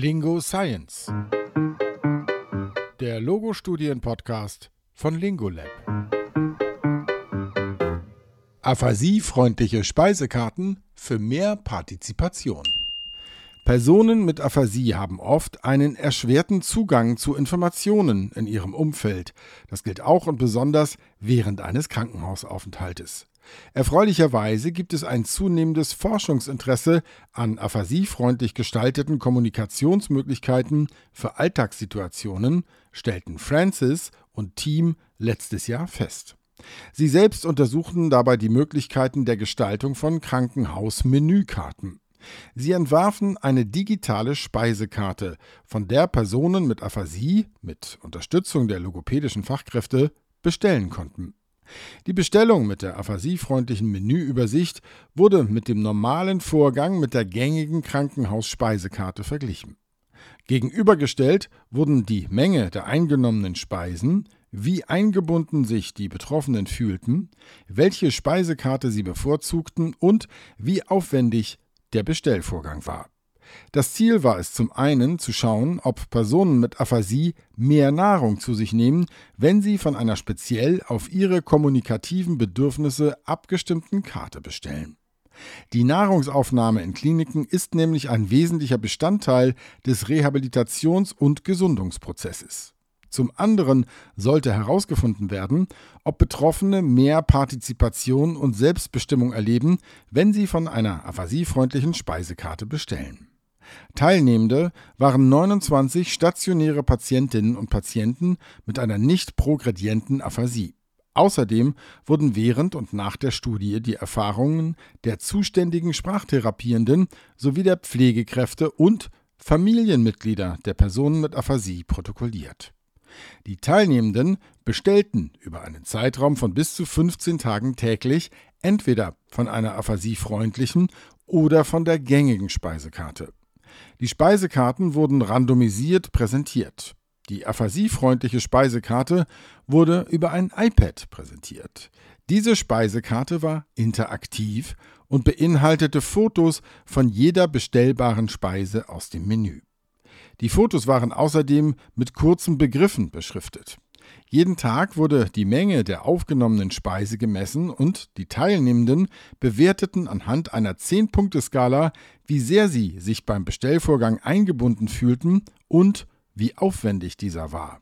Lingo Science. Der Logo-Studien-Podcast von Lingolab. Aphasie-freundliche Speisekarten für mehr Partizipation. Personen mit Aphasie haben oft einen erschwerten Zugang zu Informationen in ihrem Umfeld. Das gilt auch und besonders während eines Krankenhausaufenthaltes. Erfreulicherweise gibt es ein zunehmendes Forschungsinteresse an aphasiefreundlich gestalteten Kommunikationsmöglichkeiten für Alltagssituationen, stellten Francis und Team letztes Jahr fest. Sie selbst untersuchten dabei die Möglichkeiten der Gestaltung von Krankenhausmenükarten. Sie entwarfen eine digitale Speisekarte, von der Personen mit Aphasie mit Unterstützung der logopädischen Fachkräfte bestellen konnten. Die Bestellung mit der aphasiefreundlichen Menüübersicht wurde mit dem normalen Vorgang mit der gängigen Krankenhausspeisekarte verglichen. Gegenübergestellt wurden die Menge der eingenommenen Speisen, wie eingebunden sich die Betroffenen fühlten, welche Speisekarte sie bevorzugten und wie aufwendig der Bestellvorgang war. Das Ziel war es zum einen zu schauen, ob Personen mit Aphasie mehr Nahrung zu sich nehmen, wenn sie von einer speziell auf ihre kommunikativen Bedürfnisse abgestimmten Karte bestellen. Die Nahrungsaufnahme in Kliniken ist nämlich ein wesentlicher Bestandteil des Rehabilitations- und Gesundungsprozesses. Zum anderen sollte herausgefunden werden, ob Betroffene mehr Partizipation und Selbstbestimmung erleben, wenn sie von einer aphasiefreundlichen Speisekarte bestellen. Teilnehmende waren 29 stationäre Patientinnen und Patienten mit einer nicht progredienten Aphasie. Außerdem wurden während und nach der Studie die Erfahrungen der zuständigen Sprachtherapierenden sowie der Pflegekräfte und Familienmitglieder der Personen mit Aphasie protokolliert. Die Teilnehmenden bestellten über einen Zeitraum von bis zu 15 Tagen täglich entweder von einer aphasiefreundlichen oder von der gängigen Speisekarte. Die Speisekarten wurden randomisiert präsentiert. Die aphasiefreundliche Speisekarte wurde über ein iPad präsentiert. Diese Speisekarte war interaktiv und beinhaltete Fotos von jeder bestellbaren Speise aus dem Menü. Die Fotos waren außerdem mit kurzen Begriffen beschriftet. Jeden Tag wurde die Menge der aufgenommenen Speise gemessen und die Teilnehmenden bewerteten anhand einer 10-Punkte-Skala, wie sehr sie sich beim Bestellvorgang eingebunden fühlten und wie aufwendig dieser war.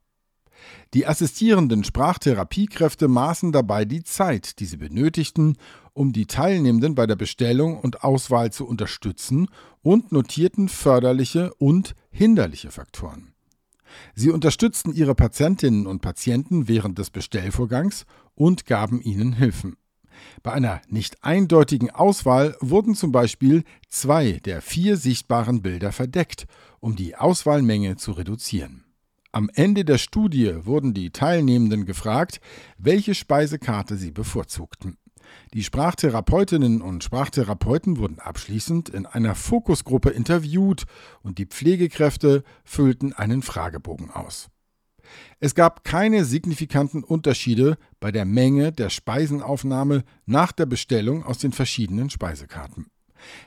Die assistierenden Sprachtherapiekräfte maßen dabei die Zeit, die sie benötigten, um die Teilnehmenden bei der Bestellung und Auswahl zu unterstützen und notierten förderliche und hinderliche Faktoren. Sie unterstützten ihre Patientinnen und Patienten während des Bestellvorgangs und gaben ihnen Hilfen. Bei einer nicht eindeutigen Auswahl wurden zum Beispiel zwei der vier sichtbaren Bilder verdeckt, um die Auswahlmenge zu reduzieren. Am Ende der Studie wurden die Teilnehmenden gefragt, welche Speisekarte sie bevorzugten. Die Sprachtherapeutinnen und Sprachtherapeuten wurden abschließend in einer Fokusgruppe interviewt und die Pflegekräfte füllten einen Fragebogen aus. Es gab keine signifikanten Unterschiede bei der Menge der Speisenaufnahme nach der Bestellung aus den verschiedenen Speisekarten.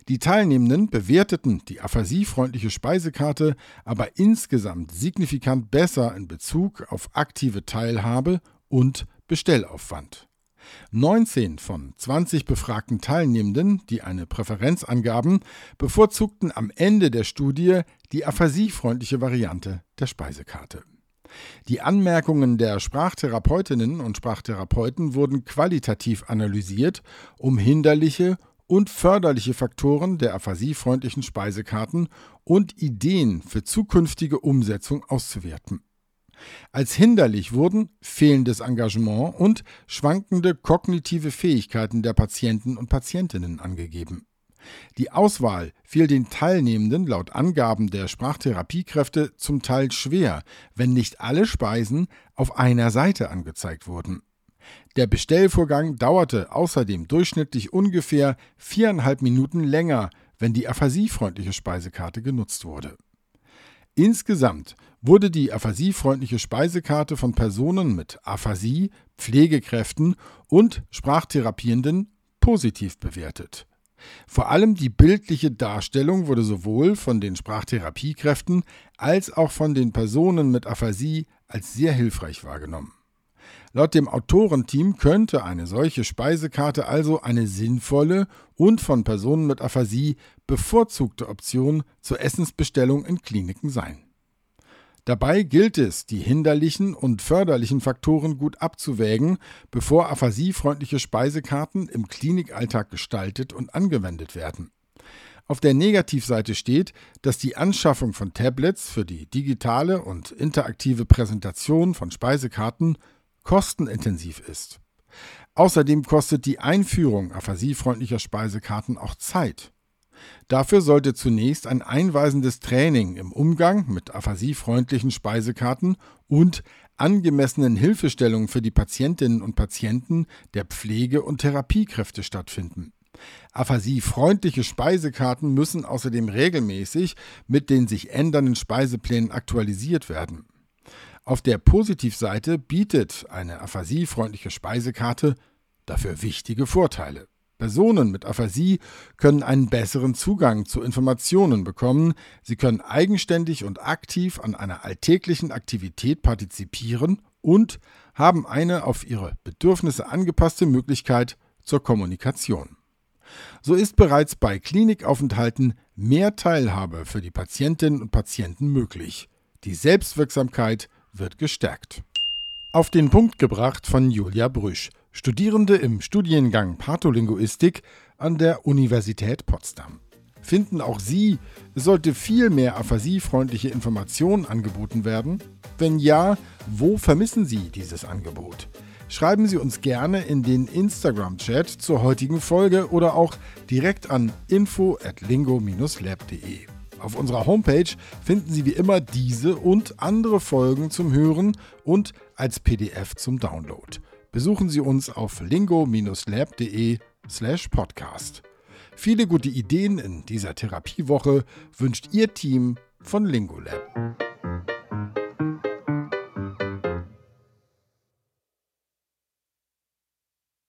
Die Teilnehmenden bewerteten die aphasiefreundliche Speisekarte aber insgesamt signifikant besser in Bezug auf aktive Teilhabe und Bestellaufwand. 19 von 20 befragten Teilnehmenden, die eine Präferenz angaben, bevorzugten am Ende der Studie die aphasiefreundliche Variante der Speisekarte. Die Anmerkungen der Sprachtherapeutinnen und Sprachtherapeuten wurden qualitativ analysiert, um hinderliche und förderliche Faktoren der aphasiefreundlichen Speisekarten und Ideen für zukünftige Umsetzung auszuwerten. Als hinderlich wurden fehlendes Engagement und schwankende kognitive Fähigkeiten der Patienten und Patientinnen angegeben. Die Auswahl fiel den Teilnehmenden laut Angaben der Sprachtherapiekräfte zum Teil schwer, wenn nicht alle Speisen auf einer Seite angezeigt wurden. Der Bestellvorgang dauerte außerdem durchschnittlich ungefähr viereinhalb Minuten länger, wenn die aphasiefreundliche Speisekarte genutzt wurde. Insgesamt wurde die aphasiefreundliche Speisekarte von Personen mit Aphasie, Pflegekräften und Sprachtherapierenden positiv bewertet. Vor allem die bildliche Darstellung wurde sowohl von den Sprachtherapiekräften als auch von den Personen mit Aphasie als sehr hilfreich wahrgenommen. Laut dem Autorenteam könnte eine solche Speisekarte also eine sinnvolle und von Personen mit Aphasie bevorzugte Option zur Essensbestellung in Kliniken sein. Dabei gilt es, die hinderlichen und förderlichen Faktoren gut abzuwägen, bevor aphasiefreundliche Speisekarten im Klinikalltag gestaltet und angewendet werden. Auf der Negativseite steht, dass die Anschaffung von Tablets für die digitale und interaktive Präsentation von Speisekarten kostenintensiv ist. Außerdem kostet die Einführung aphasiefreundlicher Speisekarten auch Zeit. Dafür sollte zunächst ein einweisendes Training im Umgang mit aphasiefreundlichen Speisekarten und angemessenen Hilfestellungen für die Patientinnen und Patienten der Pflege- und Therapiekräfte stattfinden. Aphasiefreundliche Speisekarten müssen außerdem regelmäßig mit den sich ändernden Speiseplänen aktualisiert werden. Auf der Positivseite bietet eine aphasiefreundliche Speisekarte dafür wichtige Vorteile. Personen mit Aphasie können einen besseren Zugang zu Informationen bekommen, sie können eigenständig und aktiv an einer alltäglichen Aktivität partizipieren und haben eine auf ihre Bedürfnisse angepasste Möglichkeit zur Kommunikation. So ist bereits bei Klinikaufenthalten mehr Teilhabe für die Patientinnen und Patienten möglich. Die Selbstwirksamkeit wird gestärkt. Auf den Punkt gebracht von Julia Brüsch. Studierende im Studiengang Patholinguistik an der Universität Potsdam. Finden auch Sie, sollte viel mehr aphasiefreundliche Informationen angeboten werden? Wenn ja, wo vermissen Sie dieses Angebot? Schreiben Sie uns gerne in den Instagram-Chat zur heutigen Folge oder auch direkt an info@lingo-lab.de. Auf unserer Homepage finden Sie wie immer diese und andere Folgen zum Hören und als PDF zum Download besuchen Sie uns auf lingo-lab.de slash podcast. Viele gute Ideen in dieser Therapiewoche wünscht Ihr Team von Lingolab.